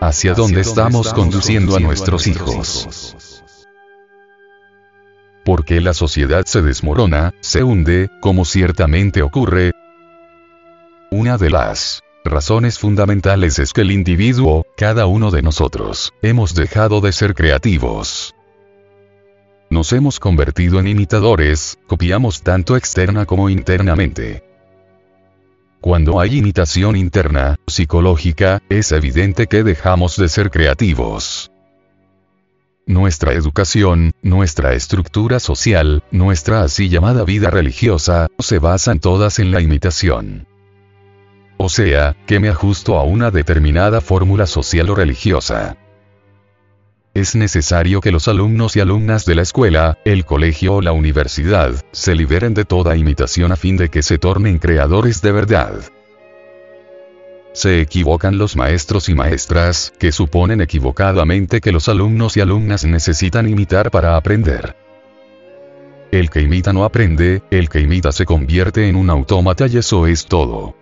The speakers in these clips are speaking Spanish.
hacia dónde estamos conduciendo a nuestros hijos. Porque la sociedad se desmorona, se hunde, como ciertamente ocurre. Una de las razones fundamentales es que el individuo, cada uno de nosotros, hemos dejado de ser creativos. Nos hemos convertido en imitadores, copiamos tanto externa como internamente. Cuando hay imitación interna, psicológica, es evidente que dejamos de ser creativos. Nuestra educación, nuestra estructura social, nuestra así llamada vida religiosa, se basan todas en la imitación. O sea, que me ajusto a una determinada fórmula social o religiosa. Es necesario que los alumnos y alumnas de la escuela, el colegio o la universidad, se liberen de toda imitación a fin de que se tornen creadores de verdad. Se equivocan los maestros y maestras, que suponen equivocadamente que los alumnos y alumnas necesitan imitar para aprender. El que imita no aprende, el que imita se convierte en un autómata y eso es todo.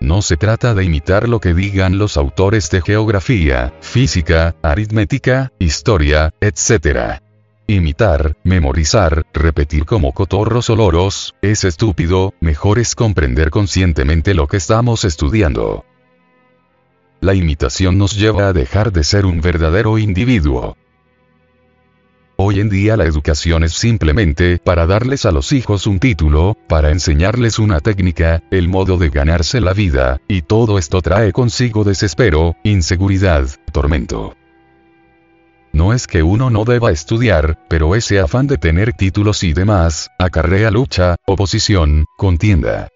No se trata de imitar lo que digan los autores de geografía, física, aritmética, historia, etc. Imitar, memorizar, repetir como cotorros o loros, es estúpido, mejor es comprender conscientemente lo que estamos estudiando. La imitación nos lleva a dejar de ser un verdadero individuo. Hoy en día la educación es simplemente para darles a los hijos un título, para enseñarles una técnica, el modo de ganarse la vida, y todo esto trae consigo desespero, inseguridad, tormento. No es que uno no deba estudiar, pero ese afán de tener títulos y demás, acarrea lucha, oposición, contienda.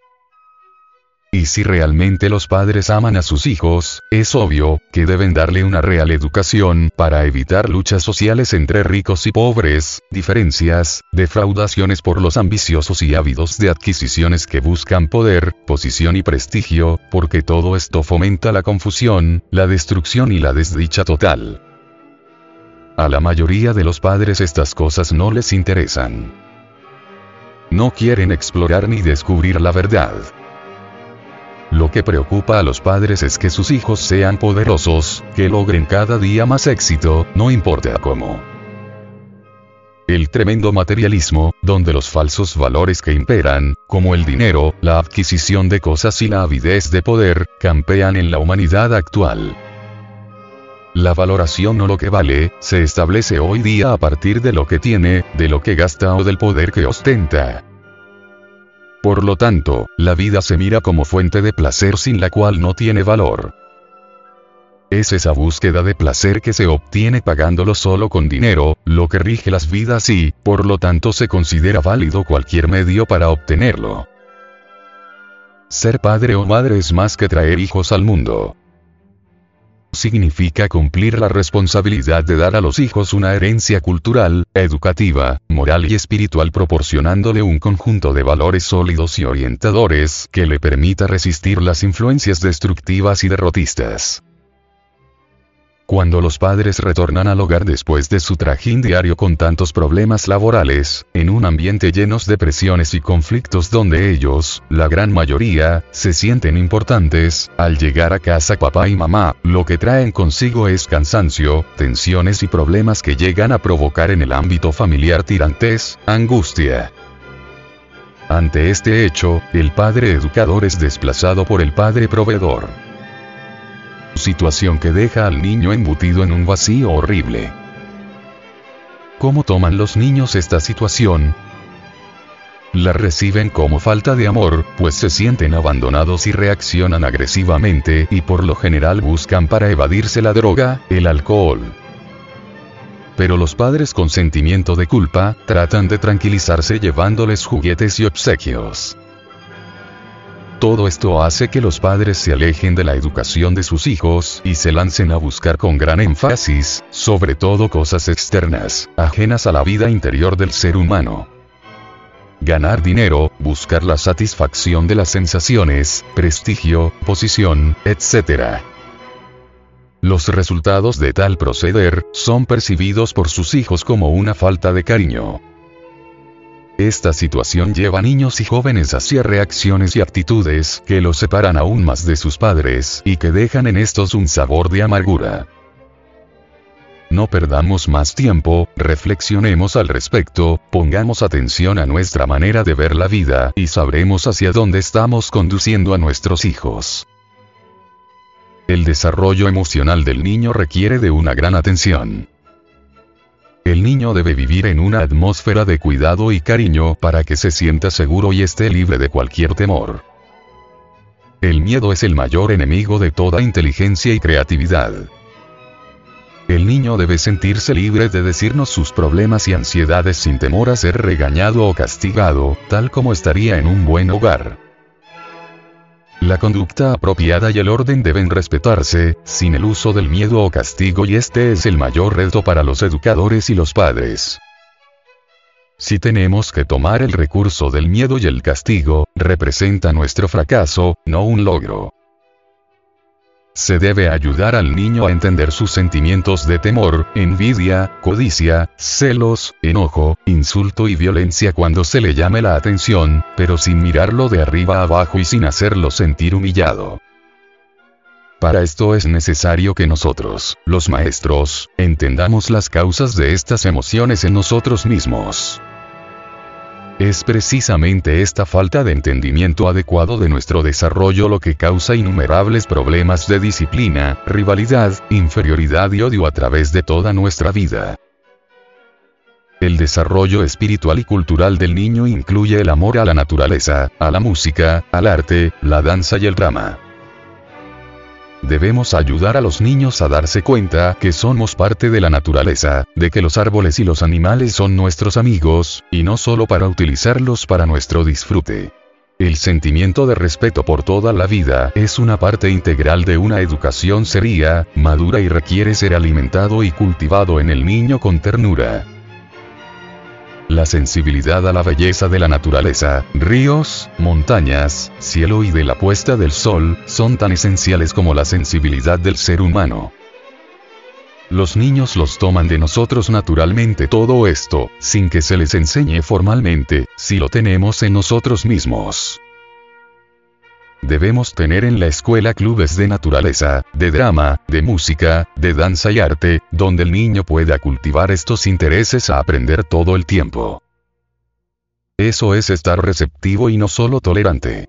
Y si realmente los padres aman a sus hijos, es obvio, que deben darle una real educación, para evitar luchas sociales entre ricos y pobres, diferencias, defraudaciones por los ambiciosos y ávidos de adquisiciones que buscan poder, posición y prestigio, porque todo esto fomenta la confusión, la destrucción y la desdicha total. A la mayoría de los padres estas cosas no les interesan. No quieren explorar ni descubrir la verdad. Lo que preocupa a los padres es que sus hijos sean poderosos, que logren cada día más éxito, no importa cómo. El tremendo materialismo, donde los falsos valores que imperan, como el dinero, la adquisición de cosas y la avidez de poder, campean en la humanidad actual. La valoración o lo que vale, se establece hoy día a partir de lo que tiene, de lo que gasta o del poder que ostenta. Por lo tanto, la vida se mira como fuente de placer sin la cual no tiene valor. Es esa búsqueda de placer que se obtiene pagándolo solo con dinero, lo que rige las vidas y, por lo tanto, se considera válido cualquier medio para obtenerlo. Ser padre o madre es más que traer hijos al mundo significa cumplir la responsabilidad de dar a los hijos una herencia cultural, educativa, moral y espiritual proporcionándole un conjunto de valores sólidos y orientadores que le permita resistir las influencias destructivas y derrotistas. Cuando los padres retornan al hogar después de su trajín diario con tantos problemas laborales, en un ambiente llenos de presiones y conflictos donde ellos, la gran mayoría, se sienten importantes, al llegar a casa papá y mamá, lo que traen consigo es cansancio, tensiones y problemas que llegan a provocar en el ámbito familiar tirantes, angustia. Ante este hecho, el padre educador es desplazado por el padre proveedor situación que deja al niño embutido en un vacío horrible. ¿Cómo toman los niños esta situación? La reciben como falta de amor, pues se sienten abandonados y reaccionan agresivamente y por lo general buscan para evadirse la droga, el alcohol. Pero los padres con sentimiento de culpa, tratan de tranquilizarse llevándoles juguetes y obsequios. Todo esto hace que los padres se alejen de la educación de sus hijos y se lancen a buscar con gran énfasis, sobre todo cosas externas, ajenas a la vida interior del ser humano. Ganar dinero, buscar la satisfacción de las sensaciones, prestigio, posición, etc. Los resultados de tal proceder son percibidos por sus hijos como una falta de cariño. Esta situación lleva a niños y jóvenes hacia reacciones y actitudes que los separan aún más de sus padres y que dejan en estos un sabor de amargura. No perdamos más tiempo, reflexionemos al respecto, pongamos atención a nuestra manera de ver la vida y sabremos hacia dónde estamos conduciendo a nuestros hijos. El desarrollo emocional del niño requiere de una gran atención. El niño debe vivir en una atmósfera de cuidado y cariño para que se sienta seguro y esté libre de cualquier temor. El miedo es el mayor enemigo de toda inteligencia y creatividad. El niño debe sentirse libre de decirnos sus problemas y ansiedades sin temor a ser regañado o castigado, tal como estaría en un buen hogar. La conducta apropiada y el orden deben respetarse, sin el uso del miedo o castigo y este es el mayor reto para los educadores y los padres. Si tenemos que tomar el recurso del miedo y el castigo, representa nuestro fracaso, no un logro. Se debe ayudar al niño a entender sus sentimientos de temor, envidia, codicia, celos, enojo, insulto y violencia cuando se le llame la atención, pero sin mirarlo de arriba abajo y sin hacerlo sentir humillado. Para esto es necesario que nosotros, los maestros, entendamos las causas de estas emociones en nosotros mismos. Es precisamente esta falta de entendimiento adecuado de nuestro desarrollo lo que causa innumerables problemas de disciplina, rivalidad, inferioridad y odio a través de toda nuestra vida. El desarrollo espiritual y cultural del niño incluye el amor a la naturaleza, a la música, al arte, la danza y el drama. Debemos ayudar a los niños a darse cuenta que somos parte de la naturaleza, de que los árboles y los animales son nuestros amigos, y no solo para utilizarlos para nuestro disfrute. El sentimiento de respeto por toda la vida es una parte integral de una educación seria, madura y requiere ser alimentado y cultivado en el niño con ternura. La sensibilidad a la belleza de la naturaleza, ríos, montañas, cielo y de la puesta del sol, son tan esenciales como la sensibilidad del ser humano. Los niños los toman de nosotros naturalmente todo esto, sin que se les enseñe formalmente, si lo tenemos en nosotros mismos. Debemos tener en la escuela clubes de naturaleza, de drama, de música, de danza y arte, donde el niño pueda cultivar estos intereses a aprender todo el tiempo. Eso es estar receptivo y no solo tolerante.